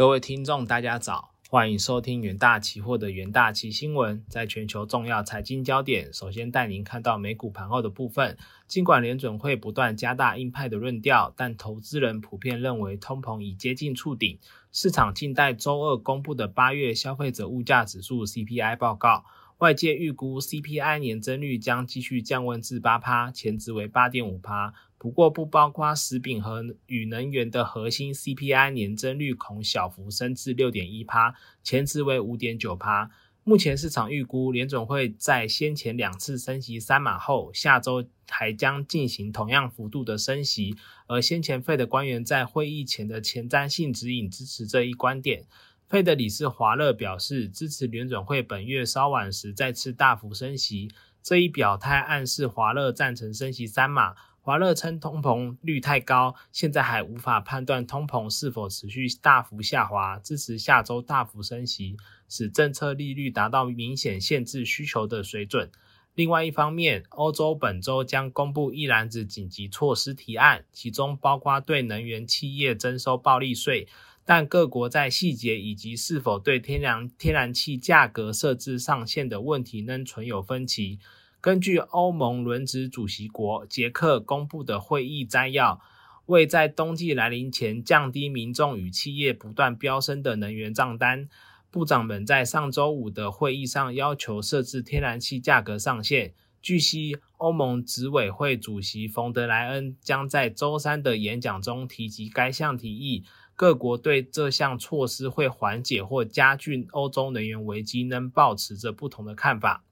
各位听众，大家早，欢迎收听元大期货的元大期新闻。在全球重要财经焦点，首先带您看到美股盘后的部分。尽管联准会不断加大鹰派的论调，但投资人普遍认为通膨已接近触顶。市场静待周二公布的八月消费者物价指数 CPI 报告。外界预估 CPI 年增率将继续降温至八趴，前值为八点五趴。不过，不包括食品和与能源的核心 CPI 年增率恐小幅升至六点一趴，前值为五点九趴。目前市场预估，联总会在先前两次升息三码后，下周还将进行同样幅度的升息。而先前费的官员在会议前的前瞻性指引支持这一观点。费德理事华勒表示支持联准会本月稍晚时再次大幅升息，这一表态暗示华勒赞成升息三码。华勒称通膨率太高，现在还无法判断通膨是否持续大幅下滑，支持下周大幅升息，使政策利率达到明显限制需求的水准。另外一方面，欧洲本周将公布一篮子紧急措施提案，其中包括对能源企业征收暴利税。但各国在细节以及是否对天然天然气价格设置上限的问题仍存有分歧。根据欧盟轮值主席国捷克公布的会议摘要，为在冬季来临前降低民众与企业不断飙升的能源账单，部长们在上周五的会议上要求设置天然气价格上限。据悉，欧盟执委会主席冯德莱恩将在周三的演讲中提及该项提议。各国对这项措施会缓解或加剧欧洲能源危机，仍保持着不同的看法。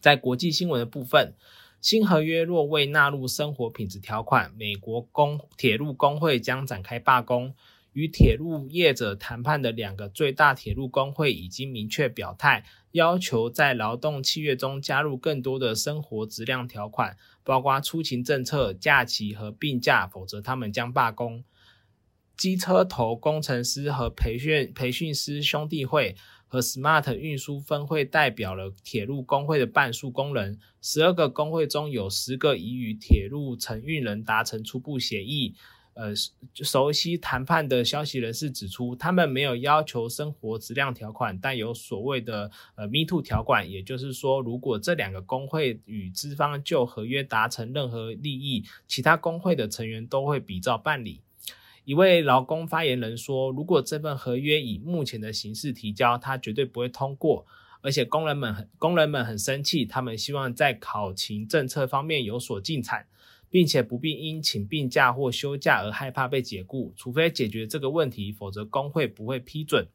在国际新闻的部分，新合约若未纳入生活品质条款，美国工铁路工会将展开罢工。与铁路业者谈判的两个最大铁路工会已经明确表态，要求在劳动契约中加入更多的生活质量条款，包括出勤政策、假期和病假，否则他们将罢工。机车头工程师和培训培训师兄弟会和 Smart 运输分会代表了铁路工会的半数工人。十二个工会中有十个已与铁路承运人达成初步协议。呃，熟悉谈判的消息人士指出，他们没有要求生活质量条款，但有所谓的呃 Me Too 条款，也就是说，如果这两个工会与资方就合约达成任何利益，其他工会的成员都会比照办理。一位劳工发言人说：“如果这份合约以目前的形式提交，他绝对不会通过。而且工人们很工人们很生气，他们希望在考勤政策方面有所进展，并且不必因请病假或休假而害怕被解雇。除非解决这个问题，否则工会不会批准。”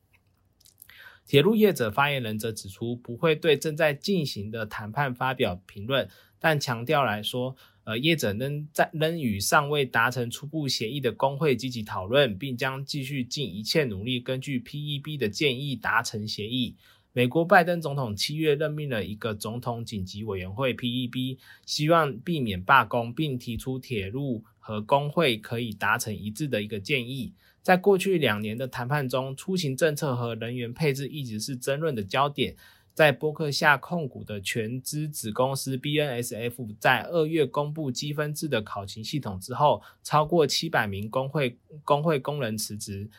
铁路业者发言人则指出，不会对正在进行的谈判发表评论，但强调来说。呃，业者仍在仍与尚未达成初步协议的工会积极讨论，并将继续尽一切努力，根据 PEB 的建议达成协议。美国拜登总统七月任命了一个总统紧急委员会 PEB，希望避免罢工，并提出铁路和工会可以达成一致的一个建议。在过去两年的谈判中，出行政策和人员配置一直是争论的焦点。在波克夏控股的全资子公司 BNSF 在二月公布积分制的考勤系统之后，超过七百名工会工会工人辞职。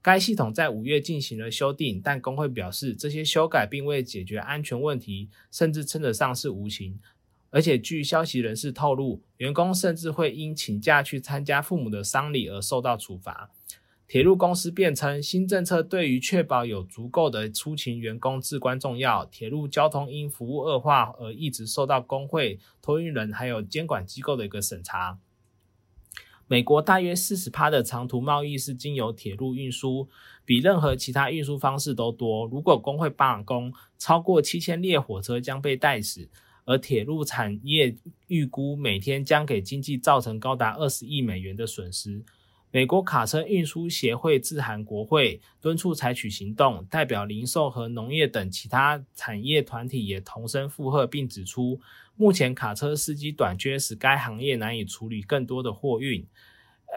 该系统在五月进行了修订，但工会表示这些修改并未解决安全问题，甚至称得上是无情。而且据消息人士透露，员工甚至会因请假去参加父母的丧礼而受到处罚。铁路公司辩称，新政策对于确保有足够的出勤员工至关重要。铁路交通因服务恶化而一直受到工会、托运人还有监管机构的一个审查。美国大约四十趴的长途贸易是经由铁路运输，比任何其他运输方式都多。如果工会罢工，超过七千列火车将被带死，而铁路产业预估每天将给经济造成高达二十亿美元的损失。美国卡车运输协会致函国会，敦促采取行动。代表零售和农业等其他产业团体也同声附和，并指出，目前卡车司机短缺使该行业难以处理更多的货运。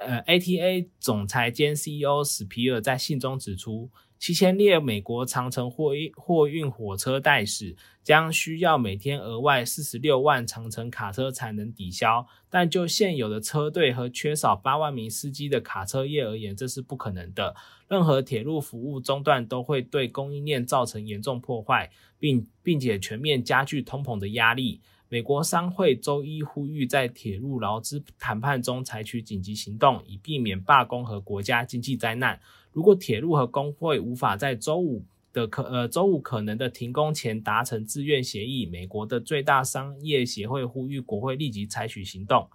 呃，ATA 总裁兼 CEO 史皮尔在信中指出。七千列美国长城货运货运火车待驶，将需要每天额外四十六万长城卡车才能抵消。但就现有的车队和缺少八万名司机的卡车业而言，这是不可能的。任何铁路服务中断都会对供应链造成严重破坏，并并且全面加剧通膨的压力。美国商会周一呼吁在铁路劳资谈判中采取紧急行动，以避免罢工和国家经济灾难。如果铁路和工会无法在周五的可呃周五可能的停工前达成自愿协议，美国的最大商业协会呼吁国会立即采取行动。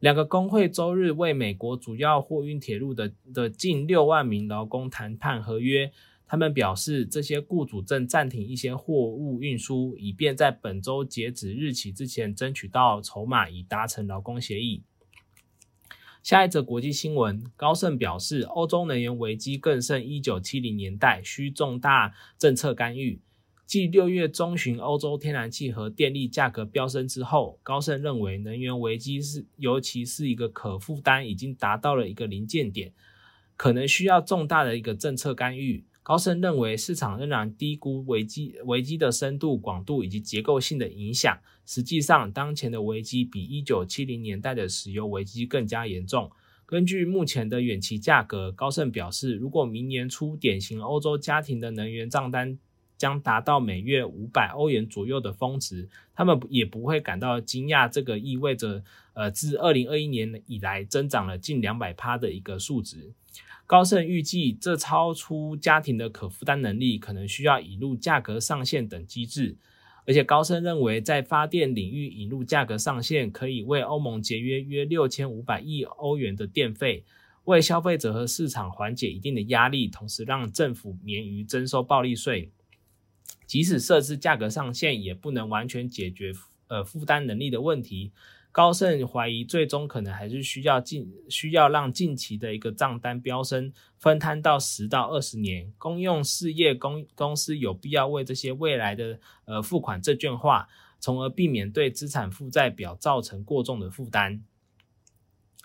两个工会周日为美国主要货运铁路的的近六万名劳工谈判合约。他们表示，这些雇主正暂停一些货物运输，以便在本周截止日期之前争取到筹码，以达成劳工协议。下一则国际新闻，高盛表示，欧洲能源危机更胜一九七零年代，需重大政策干预。继六月中旬欧洲天然气和电力价格飙升之后，高盛认为能源危机是，尤其是一个可负担，已经达到了一个临界点，可能需要重大的一个政策干预。高盛认为，市场仍然低估危机危机的深度、广度以及结构性的影响。实际上，当前的危机比一九七零年代的石油危机更加严重。根据目前的远期价格，高盛表示，如果明年初典型欧洲家庭的能源账单将达到每月五百欧元左右的峰值，他们也不会感到惊讶。这个意味着，呃，自二零二一年以来增长了近两百趴的一个数值。高盛预计，这超出家庭的可负担能力，可能需要引入价格上限等机制。而且，高盛认为，在发电领域引入价格上限，可以为欧盟节约约六千五百亿欧元的电费，为消费者和市场缓解一定的压力，同时让政府免于征收暴利税。即使设置价格上限，也不能完全解决呃负担能力的问题。高盛怀疑，最终可能还是需要近需要让近期的一个账单飙升分摊到十到二十年。公用事业公公司有必要为这些未来的呃付款证券化，从而避免对资产负债表造成过重的负担。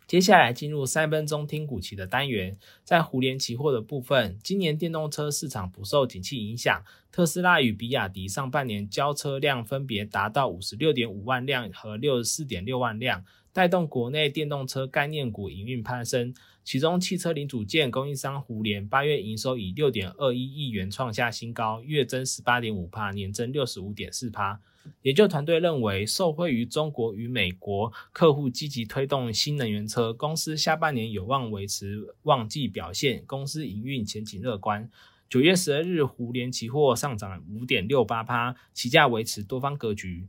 接下来进入三分钟听股期的单元，在互联期货的部分，今年电动车市场不受景气影响，特斯拉与比亚迪上半年交车量分别达到五十六点五万辆和六十四点六万辆，带动国内电动车概念股营运攀升。其中，汽车零组件供应商胡联八月营收以六点二一亿元创下新高，月增十八点五帕，年增六十五点四帕。研究团队认为，受惠于中国与美国客户积极推动新能源车，公司下半年有望维持旺季表现，公司营运前景乐观。九月十二日，胡联期货上涨五点六八趴，期价维持多方格局。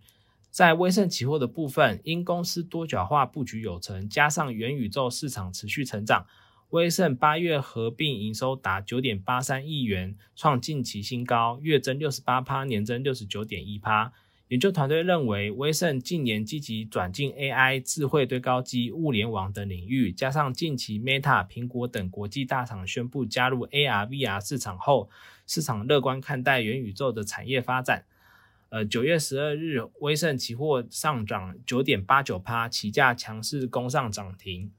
在威盛期货的部分，因公司多角化布局有成，加上元宇宙市场持续成长，威盛八月合并营收达九点八三亿元，创近期新高，月增六十八趴，年增六十九点一趴。研究团队认为，威盛近年积极转进 AI、智慧堆高机、物联网等领域，加上近期 Meta、苹果等国际大厂宣布加入 AR、VR 市场后，市场乐观看待元宇宙的产业发展。呃，九月十二日，威盛期货上涨九点八九趴，起价强势攻上涨停。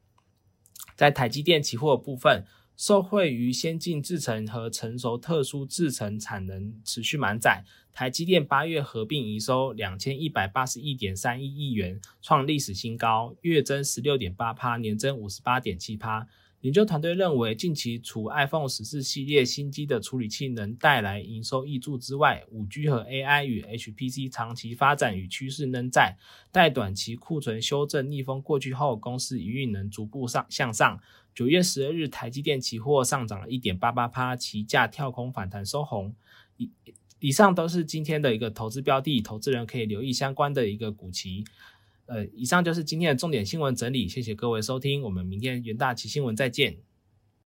在台积电期货部分。受惠于先进制程和成熟特殊制程产能持续满载，台积电八月合并营收两千一百八十一点三一亿元，创历史新高，月增十六点八趴，年增五十八点七趴。研究团队认为，近期除 iPhone 十四系列新机的处理器能带来营收益助之外，五 G 和 AI 与 HPC 长期发展与趋势仍在，待短期库存修正逆风过去后，公司营运能逐步上向上。九月十二日，台积电期货上涨了一点八八趴，期价跳空反弹收红。以以上都是今天的一个投资标的，投资人可以留意相关的一个股期。呃，以上就是今天的重点新闻整理，谢谢各位收听，我们明天元大旗新闻再见。